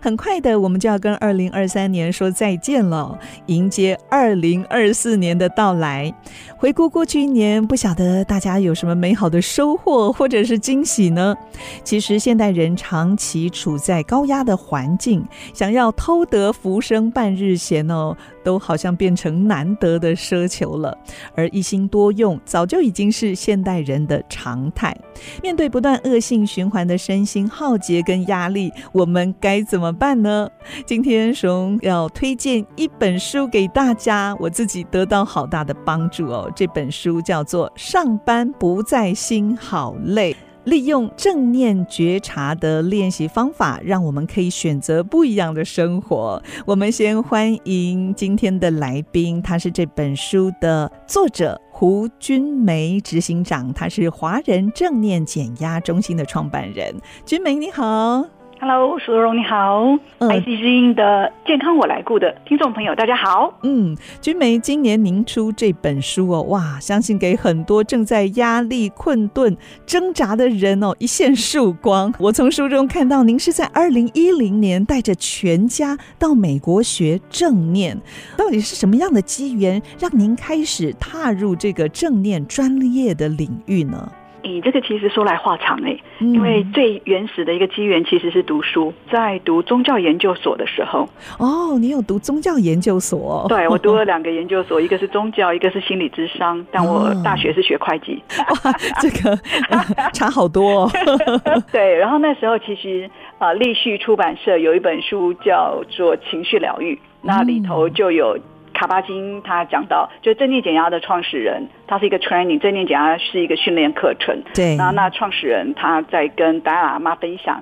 很快的，我们就要跟二零二三年说再见了，迎接二零二四年的到来。回顾过去一年，不晓得大家有什么美好的收获或者是惊喜呢？其实现代人长期处在高压的环境，想要偷得浮生半日闲哦，都好像变成难得的奢求了。而一心多用，早就已经是现代人的常态。面对不断恶性循环的身心耗竭跟压力，我们该怎么办呢？今天熊要推荐一本书给大家，我自己得到好大的帮助哦。这本书叫做《上班不再心好累》，利用正念觉察的练习方法，让我们可以选择不一样的生活。我们先欢迎今天的来宾，他是这本书的作者胡君梅执行长，他是华人正念减压中心的创办人。君梅你好。Hello，淑荣你好，嗯，IC 之音的健康我来顾的听众朋友大家好。嗯，君梅，今年您出这本书哦，哇，相信给很多正在压力困顿挣扎的人哦一线曙光。我从书中看到您是在二零一零年带着全家到美国学正念，到底是什么样的机缘让您开始踏入这个正念专业的领域呢？你这个其实说来话长哎，因为最原始的一个机缘其实是读书，在读宗教研究所的时候。哦，你有读宗教研究所？对，我读了两个研究所，一个是宗教，一个是心理咨商，但我大学是学会计。哇，这个、呃、差好多哦。对，然后那时候其实啊、呃，立旭出版社有一本书叫做《情绪疗愈》，那里头就有。卡巴金他讲到，就正念减压的创始人，他是一个 training，正念减压是一个训练课程。对，那那创始人他在跟达赖喇嘛分享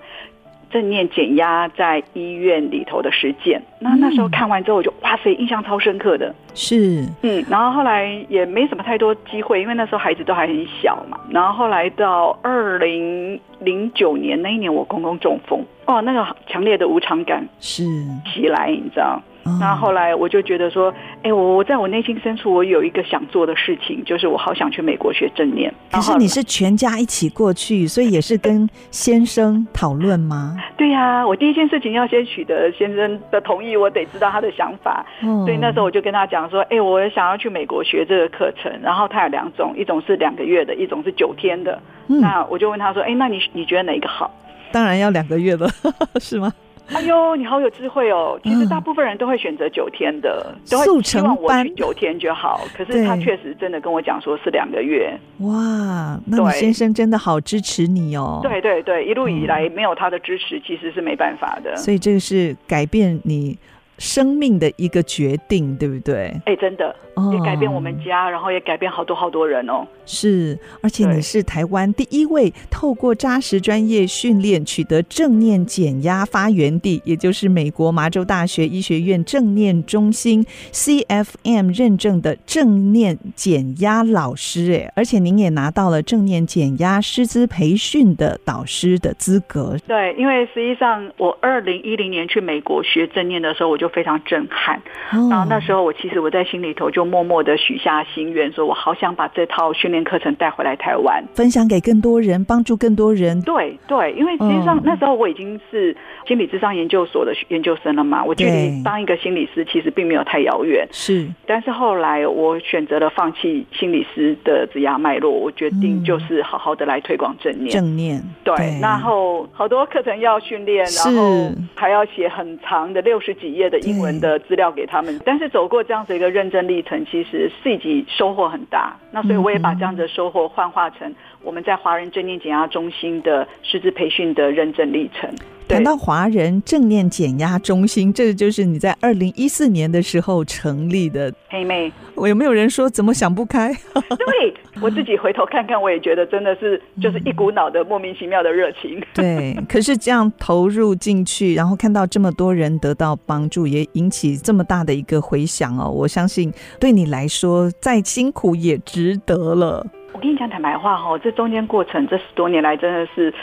正念减压在医院里头的实践。那那时候看完之后，我就哇塞，印象超深刻的。是，嗯，然后后来也没什么太多机会，因为那时候孩子都还很小嘛。然后后来到二零零九年那一年，我公公中风，哦，那个强烈的无常感是袭来，你知道。那后来我就觉得说，哎，我我在我内心深处，我有一个想做的事情，就是我好想去美国学正念。可是你是全家一起过去，所以也是跟先生讨论吗？对呀、啊，我第一件事情要先取得先生的同意，我得知道他的想法。嗯，所以那时候我就跟他讲说，哎，我想要去美国学这个课程，然后他有两种，一种是两个月的，一种是九天的。嗯、那我就问他说，哎，那你你觉得哪一个好？当然要两个月的，是吗？哎呦，你好有智慧哦！其实大部分人都会选择九天的，嗯、都会希望我去九天就好。可是他确实真的跟我讲说是两个月。哇，那你先生真的好支持你哦！对对对，一路以来没有他的支持，其实是没办法的。所以这个是改变你生命的一个决定，对不对？哎，真的。也改变我们家，然后也改变好多好多人哦。是，而且你是台湾第一位透过扎实专业训练取得正念减压发源地，也就是美国麻州大学医学院正念中心 CFM 认证的正念减压老师。哎，而且您也拿到了正念减压师资培训的导师的资格。对，因为实际上我二零一零年去美国学正念的时候，我就非常震撼。哦，然后那时候我其实我在心里头就。默默的许下心愿，说我好想把这套训练课程带回来台湾，分享给更多人，帮助更多人。对对，因为实际上那时候我已经是心理智商研究所的研究生了嘛，我距离当一个心理师其实并没有太遥远。是，但是后来我选择了放弃心理师的职涯脉络，我决定就是好好的来推广正念。正念对，然后好多课程要训练，然后还要写很长的六十几页的英文的资料给他们，但是走过这样子一个认证历程。其实自己收获很大，那所以我也把这样的收获幻化成我们在华人正念减压中心的师资培训的认证历程。谈到华人正念减压中心，这个就是你在二零一四年的时候成立的。黑妹，我有没有人说怎么想不开？对，我自己回头看看，我也觉得真的是就是一股脑的莫名其妙的热情。对，可是这样投入进去，然后看到这么多人得到帮助，也引起这么大的一个回响哦，我相信对你来说再辛苦也值得了。我跟你讲坦白话哈，这中间过程这十多年来真的是。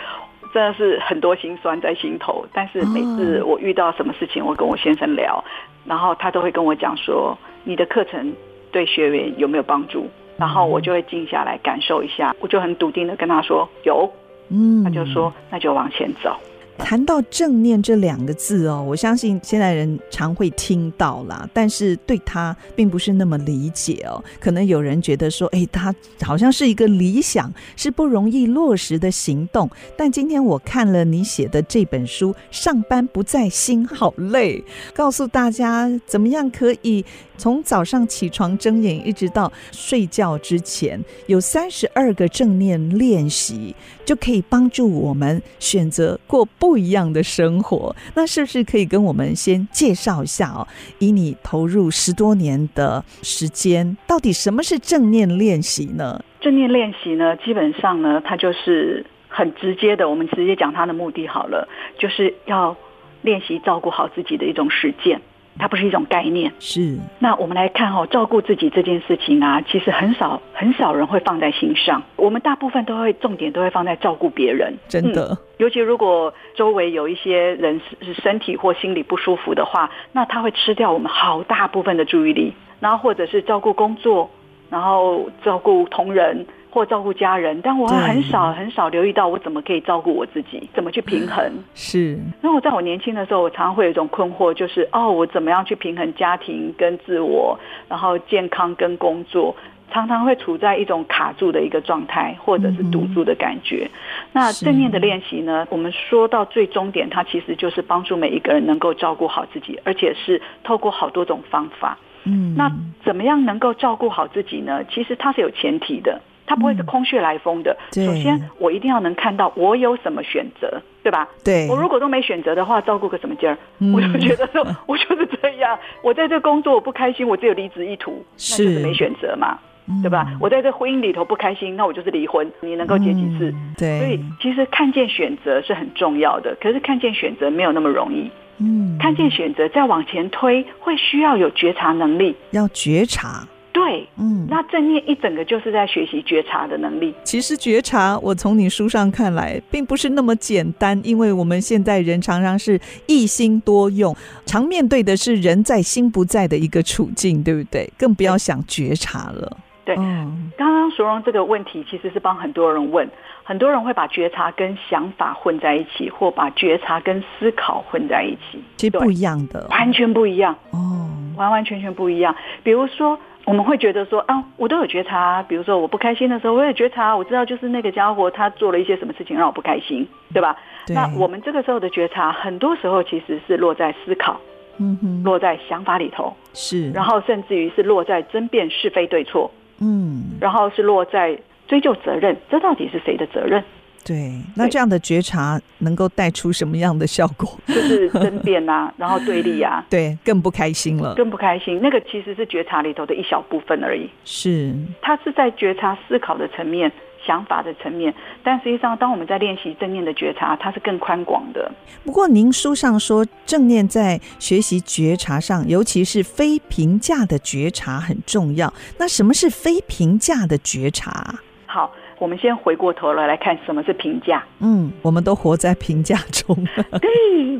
真的是很多心酸在心头。但是每次我遇到什么事情，我跟我先生聊，然后他都会跟我讲说：“你的课程对学员有没有帮助？”然后我就会静下来感受一下，我就很笃定的跟他说：“有。”嗯，他就说：“那就往前走。”谈到正念这两个字哦，我相信现在人常会听到啦，但是对他并不是那么理解哦。可能有人觉得说，哎，他好像是一个理想，是不容易落实的行动。但今天我看了你写的这本书《上班不在心好累》，告诉大家怎么样可以从早上起床睁眼一直到睡觉之前，有三十二个正念练习，就可以帮助我们选择过不一样的生活，那是不是可以跟我们先介绍一下哦？以你投入十多年的时间，到底什么是正念练习呢？正念练习呢，基本上呢，它就是很直接的，我们直接讲它的目的好了，就是要练习照顾好自己的一种实践。它不是一种概念，是。那我们来看哦，照顾自己这件事情啊，其实很少很少人会放在心上。我们大部分都会重点都会放在照顾别人，真的。嗯，尤其如果周围有一些人是身体或心理不舒服的话，那他会吃掉我们好大部分的注意力。然后或者是照顾工作，然后照顾同仁。或照顾家人，但我很少很少留意到我怎么可以照顾我自己，怎么去平衡。是。那我在我年轻的时候，我常常会有一种困惑，就是哦，我怎么样去平衡家庭跟自我，然后健康跟工作，常常会处在一种卡住的一个状态，或者是堵住的感觉。嗯、那正念的练习呢？我们说到最终点，它其实就是帮助每一个人能够照顾好自己，而且是透过好多种方法。嗯。那怎么样能够照顾好自己呢？其实它是有前提的。它不会是空穴来风的。嗯、首先，我一定要能看到我有什么选择，对吧？对。我如果都没选择的话，照顾个什么劲儿？嗯、我就觉得说，我就是这样。我在这工作我不开心，我只有离职意图，那就是没选择嘛，嗯、对吧？我在这婚姻里头不开心，那我就是离婚。你能够结几次？嗯、对。所以，其实看见选择是很重要的。可是，看见选择没有那么容易。嗯。看见选择再往前推，会需要有觉察能力。要觉察。对，嗯，那正念一整个就是在学习觉察的能力。其实觉察，我从你书上看来，并不是那么简单，因为我们现在人常常是一心多用，常面对的是人在心不在的一个处境，对不对？更不要想觉察了。对，嗯，刚刚淑荣这个问题其实是帮很多人问，很多人会把觉察跟想法混在一起，或把觉察跟思考混在一起，其实不一样的，完全不一样哦，完完全全不一样。比如说。我们会觉得说啊，我都有觉察，比如说我不开心的时候，我也觉察，我知道就是那个家伙他做了一些什么事情让我不开心，对吧？对。那我们这个时候的觉察，很多时候其实是落在思考，嗯哼，落在想法里头，是，然后甚至于是落在争辩是非对错，嗯，然后是落在追究责任，这到底是谁的责任？对，那这样的觉察能够带出什么样的效果？就是争辩啊，然后对立啊，对，更不开心了，更不开心。那个其实是觉察里头的一小部分而已。是，它是在觉察思考的层面、想法的层面，但实际上，当我们在练习正念的觉察，它是更宽广的。不过，您书上说，正念在学习觉察上，尤其是非评价的觉察很重要。那什么是非评价的觉察？好。我们先回过头来来看什么是评价。嗯，我们都活在评价中。对，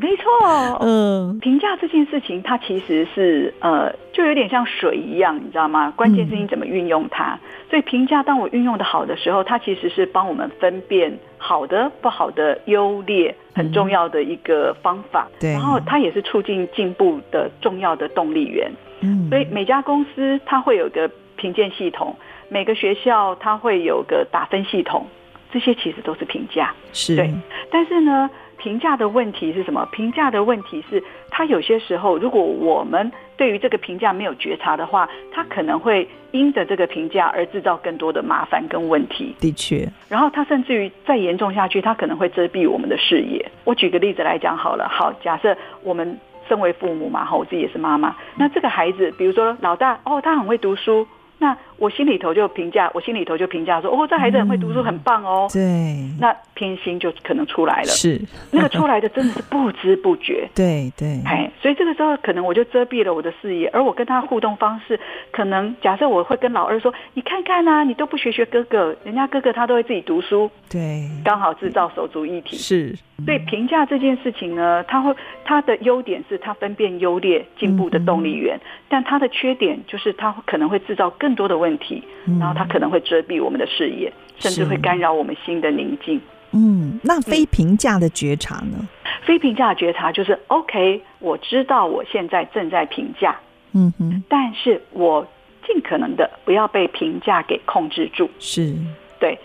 没错。嗯，评价这件事情，它其实是呃，就有点像水一样，你知道吗？关键是你怎么运用它。嗯、所以评价，当我运用的好的时候，它其实是帮我们分辨好的、不好的优劣，很重要的一个方法。对、嗯。然后它也是促进进步的重要的动力源。嗯。所以每家公司它会有个评鉴系统。每个学校它会有个打分系统，这些其实都是评价，是对。但是呢，评价的问题是什么？评价的问题是，它有些时候，如果我们对于这个评价没有觉察的话，它可能会因着这个评价而制造更多的麻烦跟问题。的确，然后它甚至于再严重下去，它可能会遮蔽我们的视野。我举个例子来讲好了，好，假设我们身为父母嘛，哈，我自己也是妈妈。那这个孩子，比如说老大，哦，他很会读书。那我心里头就评价，我心里头就评价说，哦，这孩子很会读书，很棒哦。对，那偏心就可能出来了。是，那个出来的真的是不知不觉。对对，哎，所以这个时候可能我就遮蔽了我的视野，而我跟他互动方式，可能假设我会跟老二说，你看看啊，你都不学学哥哥，人家哥哥他都会自己读书。对，刚好制造手足一体。是，所以评价这件事情呢，他会他的优点是他分辨优劣、进步的动力源，嗯、但他的缺点就是他可能会制造更多的问题。然后他可能会遮蔽我们的视野，甚至会干扰我们心的宁静。嗯，那非评价的觉察呢？嗯、非评价的觉察就是 OK，我知道我现在正在评价，嗯哼，但是我尽可能的不要被评价给控制住。是，对。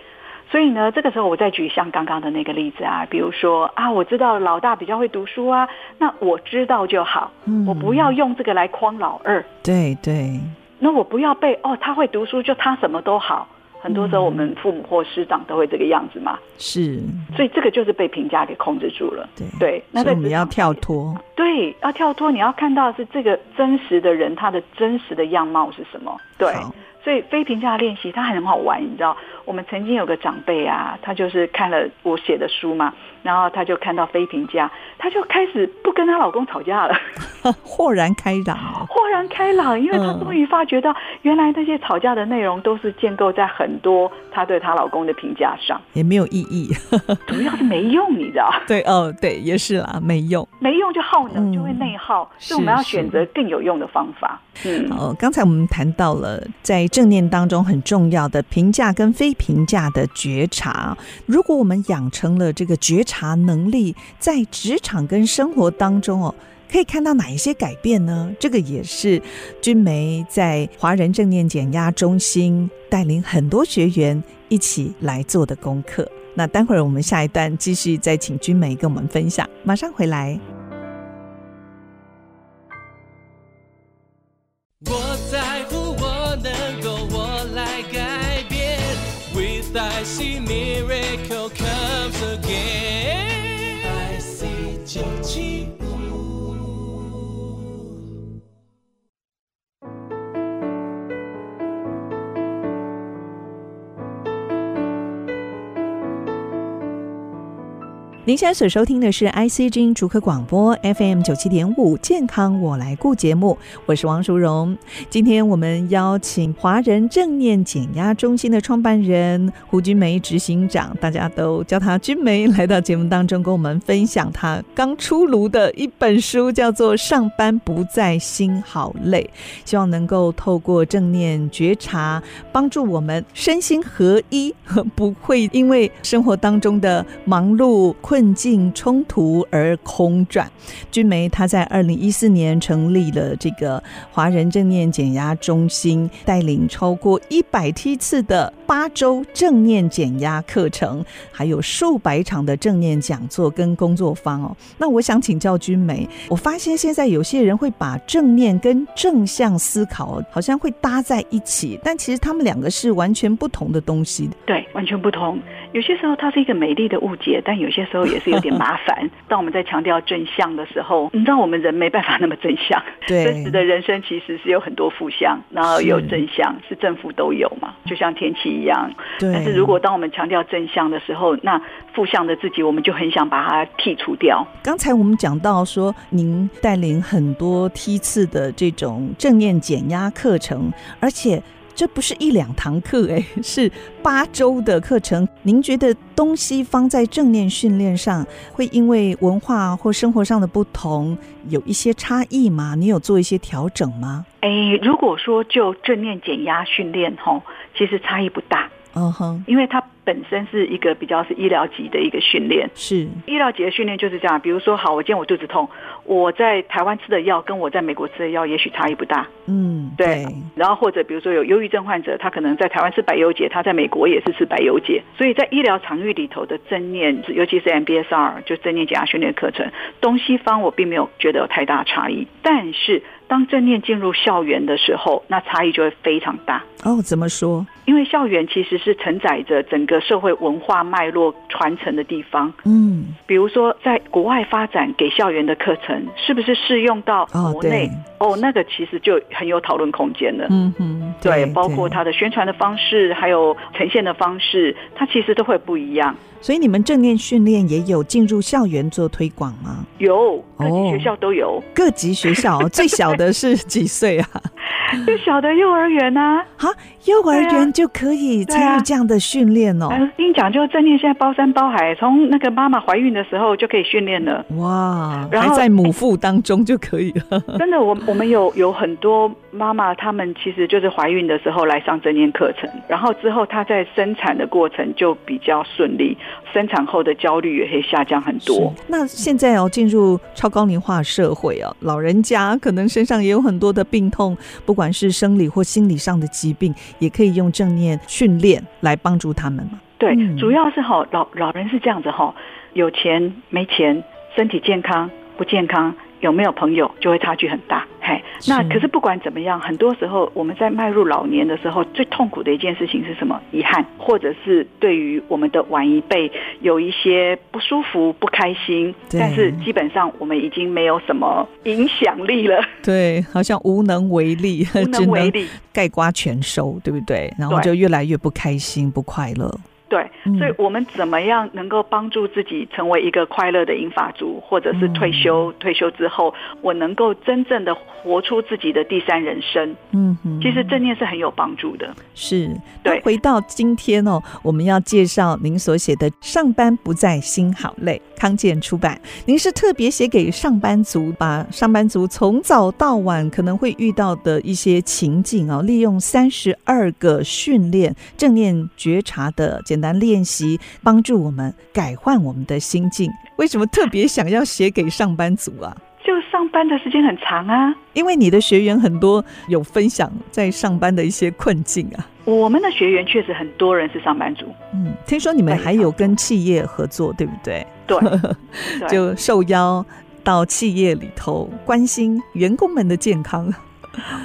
所以呢，这个时候我再举像刚刚的那个例子啊，比如说啊，我知道老大比较会读书啊，那我知道就好，嗯、我不要用这个来框老二。对对。那我不要被哦，他会读书，就他什么都好。很多时候，我们父母或师长都会这个样子嘛。是，所以这个就是被评价给控制住了。对对，那我们要跳脱。对，要跳脱，你要看到是这个真实的人，他的真实的样貌是什么？对，所以非评价练习它很好玩，你知道。我们曾经有个长辈啊，他就是看了我写的书嘛，然后她就看到非评价，她就开始不跟她老公吵架了，豁然开朗，豁然开朗，因为她终于发觉到，原来那些吵架的内容都是建构在很多她对她老公的评价上，也没有意义，主要是没用，你知道？对，哦，对，也是啦，没用，没用就耗能，就会内耗，所以我们要选择更有用的方法。嗯，好，刚才我们谈到了在正念当中很重要的评价跟非评价的觉察。如果我们养成了这个觉察能力，在职场跟生活当中哦，可以看到哪一些改变呢？这个也是君梅在华人正念减压中心带领很多学员一起来做的功课。那待会儿我们下一段继续再请君梅跟我们分享，马上回来。现在所收听的是 IC 之音竹科广播 FM 九七点五健康我来顾节目，我是王淑荣。今天我们邀请华人正念减压中心的创办人胡君梅执行长，大家都叫他君梅，来到节目当中跟我们分享他刚出炉的一本书，叫做《上班不再心好累》，希望能够透过正念觉察，帮助我们身心合一，不会因为生活当中的忙碌困。境冲突而空转。君梅她在二零一四年成立了这个华人正念减压中心，带领超过一百梯次的八周正念减压课程，还有数百场的正念讲座跟工作坊哦。那我想请教君梅，我发现现在有些人会把正念跟正向思考好像会搭在一起，但其实他们两个是完全不同的东西。对，完全不同。有些时候它是一个美丽的误解，但有些时候也是有点麻烦。当我们在强调正向的时候，你知道我们人没办法那么正向。对，真实的人生其实是有很多负向，然后有正向，是，是正负都有嘛，就像天气一样。对。但是如果当我们强调正向的时候，那负向的自己，我们就很想把它剔除掉。刚才我们讲到说，您带领很多梯次的这种正念减压课程，而且。这不是一两堂课，哎，是八周的课程。您觉得东西方在正念训练上，会因为文化或生活上的不同，有一些差异吗？你有做一些调整吗？诶，如果说就正念减压训练，吼，其实差异不大。嗯哼，因为它本身是一个比较是医疗级的一个训练，是医疗级的训练就是这样。比如说，好，我今天我肚子痛，我在台湾吃的药跟我在美国吃的药也许差异不大。嗯，对。对，然后或者比如说有忧郁症患者，他可能在台湾吃百忧解，他在美国也是吃百忧解。所以在医疗场域里头的正念，尤其是 MBSR 就正念减压训练课程，东西方我并没有觉得有太大差异，但是。当正念进入校园的时候，那差异就会非常大。哦，怎么说？因为校园其实是承载着整个社会文化脉络传承的地方。嗯，比如说在国外发展给校园的课程，是不是适用到国内？哦，那个其实就很有讨论空间了。嗯哼，对，对，包括它的宣传的方式，还有呈现的方式，它其实都会不一样。所以你们正念训练也有进入校园做推广吗？有，各级学校都有。哦、各级学校最小的是几岁啊？最小的幼儿园啊，好，幼儿园就可以参与这样的训练哦。跟你讲，就正念现在包山包海，从那个妈妈怀孕的时候就可以训练了。哇，然后还在母腹当中就可以了。真的，我我们有有很多妈妈，他们其实就是怀孕的时候来上正念课程，然后之后她在生产的过程就比较顺利，生产后的焦虑也会下降很多。那现在哦，进入超高龄化社会哦，老人家可能身上也有很多的病痛，不管是生理或心理上的疾病，也可以用正念训练来帮助他们嘛。对，嗯、主要是哈老老人是这样子哈，有钱没钱，身体健康不健康。有没有朋友就会差距很大，嘿，那可是不管怎么样，很多时候我们在迈入老年的时候，最痛苦的一件事情是什么？遗憾，或者是对于我们的晚一辈有一些不舒服、不开心，但是基本上我们已经没有什么影响力了，对，好像无能为力，无能为力，盖瓜全收，对不对？然后就越来越不开心、不快乐。对，所以我们怎么样能够帮助自己成为一个快乐的银发族，或者是退休？退休之后，我能够真正的活出自己的第三人生。嗯哼，其实正念是很有帮助的。是，对。回到今天哦，我们要介绍您所写的《上班不在心好累》，康健出版。您是特别写给上班族，把上班族从早到晚可能会遇到的一些情境哦，利用三十二个训练正念觉察的简单练习帮助我们改换我们的心境。为什么特别想要写给上班族啊？就上班的时间很长啊。因为你的学员很多有分享在上班的一些困境啊。我们的学员确实很多人是上班族。嗯，听说你们还有跟企业合作，对不对？对，就受邀到企业里头关心员工们的健康。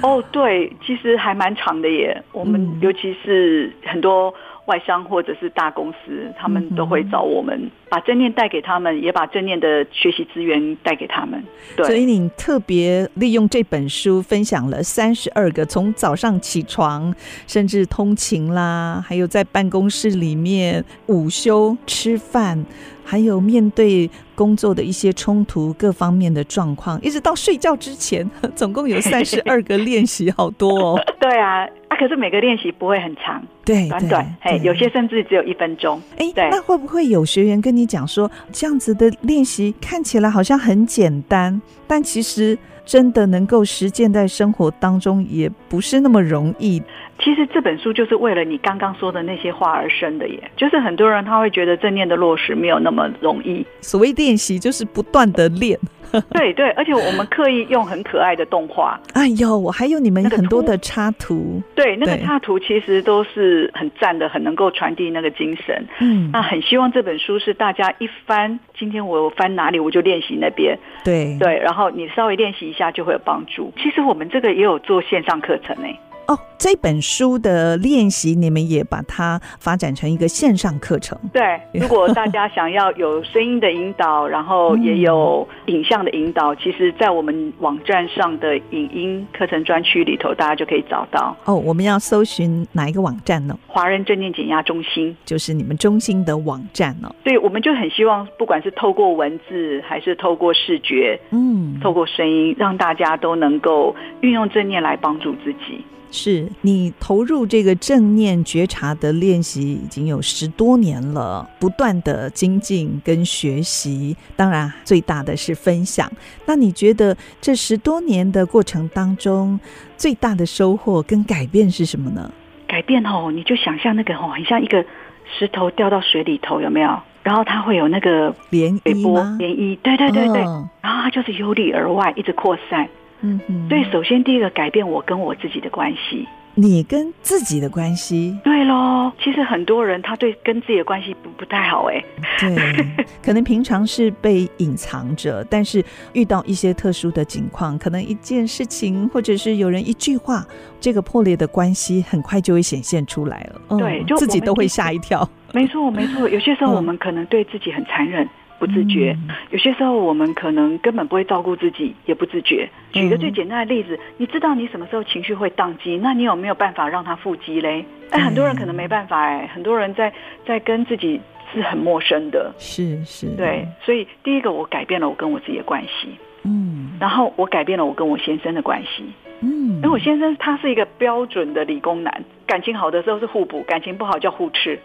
哦，对，其实还蛮长的耶。我们尤其是很多。外商或者是大公司，他们都会找我们，把正念带给他们，也把正念的学习资源带给他们。所以你特别利用这本书，分享了三十二个从早上起床，甚至通勤啦，还有在办公室里面午休吃饭，还有面对工作的一些冲突各方面的状况，一直到睡觉之前，总共有三十二个练习，好多哦。对啊。啊，可是每个练习不会很长，对，短短，哎，有些甚至只有一分钟。哎，那会不会有学员跟你讲说，这样子的练习看起来好像很简单，但其实真的能够实践在生活当中，也不是那么容易。其实这本书就是为了你刚刚说的那些话而生的，耶。就是很多人他会觉得正念的落实没有那么容易。所谓练习，就是不断的练。对对，而且我们刻意用很可爱的动画。哎呦，我还有你们很多的插图。对，那个插图其实都是很赞的，很能够传递那个精神。嗯，那很希望这本书是大家一翻，今天我翻哪里我就练习那边。对对，然后你稍微练习一下就会有帮助。其实我们这个也有做线上课程呢。哦，这本书的练习，你们也把它发展成一个线上课程。对，如果大家想要有声音的引导，然后也有影像的引导，其实，在我们网站上的影音课程专区里头，大家就可以找到。哦，我们要搜寻哪一个网站呢？华人正念减压中心，就是你们中心的网站哦。对，我们就很希望，不管是透过文字，还是透过视觉，嗯，透过声音，让大家都能够运用正念来帮助自己。是你投入这个正念觉察的练习已经有十多年了，不断的精进跟学习，当然最大的是分享。那你觉得这十多年的过程当中，最大的收获跟改变是什么呢？改变哦，你就想象那个哦，很像一个石头掉到水里头，有没有？然后它会有那个涟漪吗？涟漪，对对对对，哦、然后它就是由里而外一直扩散。嗯嗯，所以首先第一个改变我跟我自己的关系，你跟自己的关系，对喽。其实很多人他对跟自己的关系不不太好哎，对，可能平常是被隐藏着，但是遇到一些特殊的情况，可能一件事情或者是有人一句话，这个破裂的关系很快就会显现出来了。对，就自己都会吓一跳。没错没错，有些时候我们可能对自己很残忍。不自觉。嗯、有些时候我们可能根本不会照顾自己，也不自觉。举个最简单的例子，嗯、你知道你什么时候情绪会宕机，那你有没有办法让它复机嘞？哎，很多人可能没办法哎，很多人在在跟自己是很陌生的，是是，对。所以第一个，我改变了我跟我自己的关系，嗯，然后我改变了我跟我先生的关系。嗯，因为我先生他是一个标准的理工男，感情好的时候是互补，感情不好叫互斥。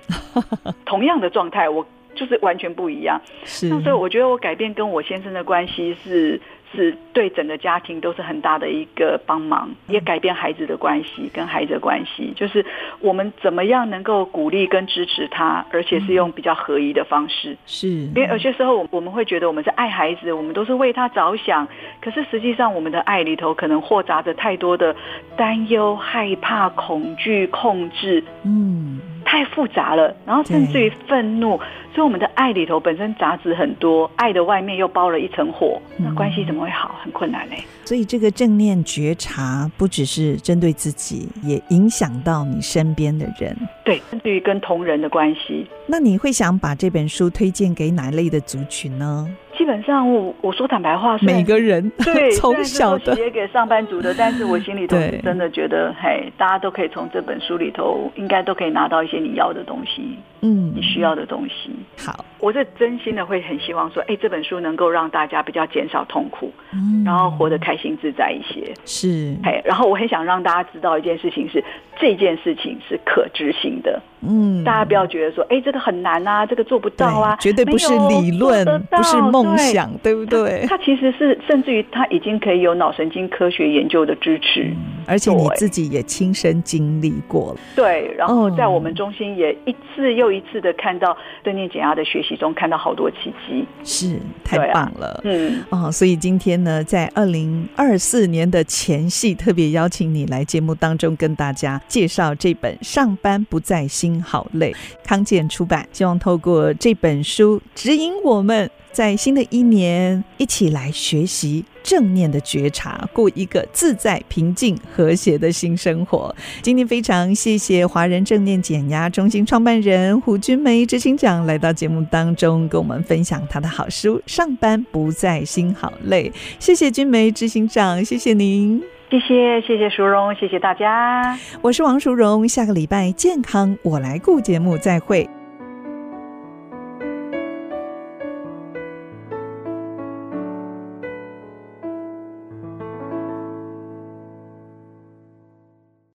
同样的状态，我就是完全不一样。是，那所以我觉得我改变跟我先生的关系是。是对整个家庭都是很大的一个帮忙，也改变孩子的关系，跟孩子的关系，就是我们怎么样能够鼓励跟支持他，而且是用比较合宜的方式。是，因为有些时候我我们会觉得我们是爱孩子，我们都是为他着想，可是实际上我们的爱里头可能混杂着太多的担忧、害怕、恐惧、控制，嗯，太复杂了，然后甚至于愤怒。所以我们的爱里头本身杂质很多，爱的外面又包了一层火，那关系怎么会好？很困难嘞。所以这个正念觉察不只是针对自己，也影响到你身边的人。对，甚至于跟同人的关系。那你会想把这本书推荐给哪类的族群呢？基本上我我说坦白话，每个人对，从小的写给上班族的，但是我心里头是真的觉得，嘿，大家都可以从这本书里头，应该都可以拿到一些你要的东西，嗯，你需要的东西。好，我是真心的会很希望说，哎，这本书能够让大家比较减少痛苦，嗯，然后活得开心自在一些。是，嘿，然后我很想让大家知道一件事情是，这件事情是可执行的。嗯，大家不要觉得说，哎，这个很难啊，这个做不到啊，绝对不是理论，不是梦想，对，对不对？它其实是，甚至于它已经可以有脑神经科学研究的支持，嗯、而且你自己也亲身经历过了。对，然后在我们中心也一次又一次的看到正念减压的学习中，看到好多奇迹，是太棒了。啊、嗯，哦，所以今天呢，在二零二四年的前夕，特别邀请你来节目当中跟大家介绍这本《上班不在心好累》，康健出版，希望透过这本书指引我们。在新的一年，一起来学习正念的觉察，过一个自在、平静、和谐的新生活。今天非常谢谢华人正念减压中心创办人胡君梅执行长来到节目当中，跟我们分享他的好书《上班不在心好累》。谢谢君梅执行长，谢谢您，谢谢谢谢淑荣，谢谢大家。我是王淑荣，下个礼拜健康我来顾节目再会。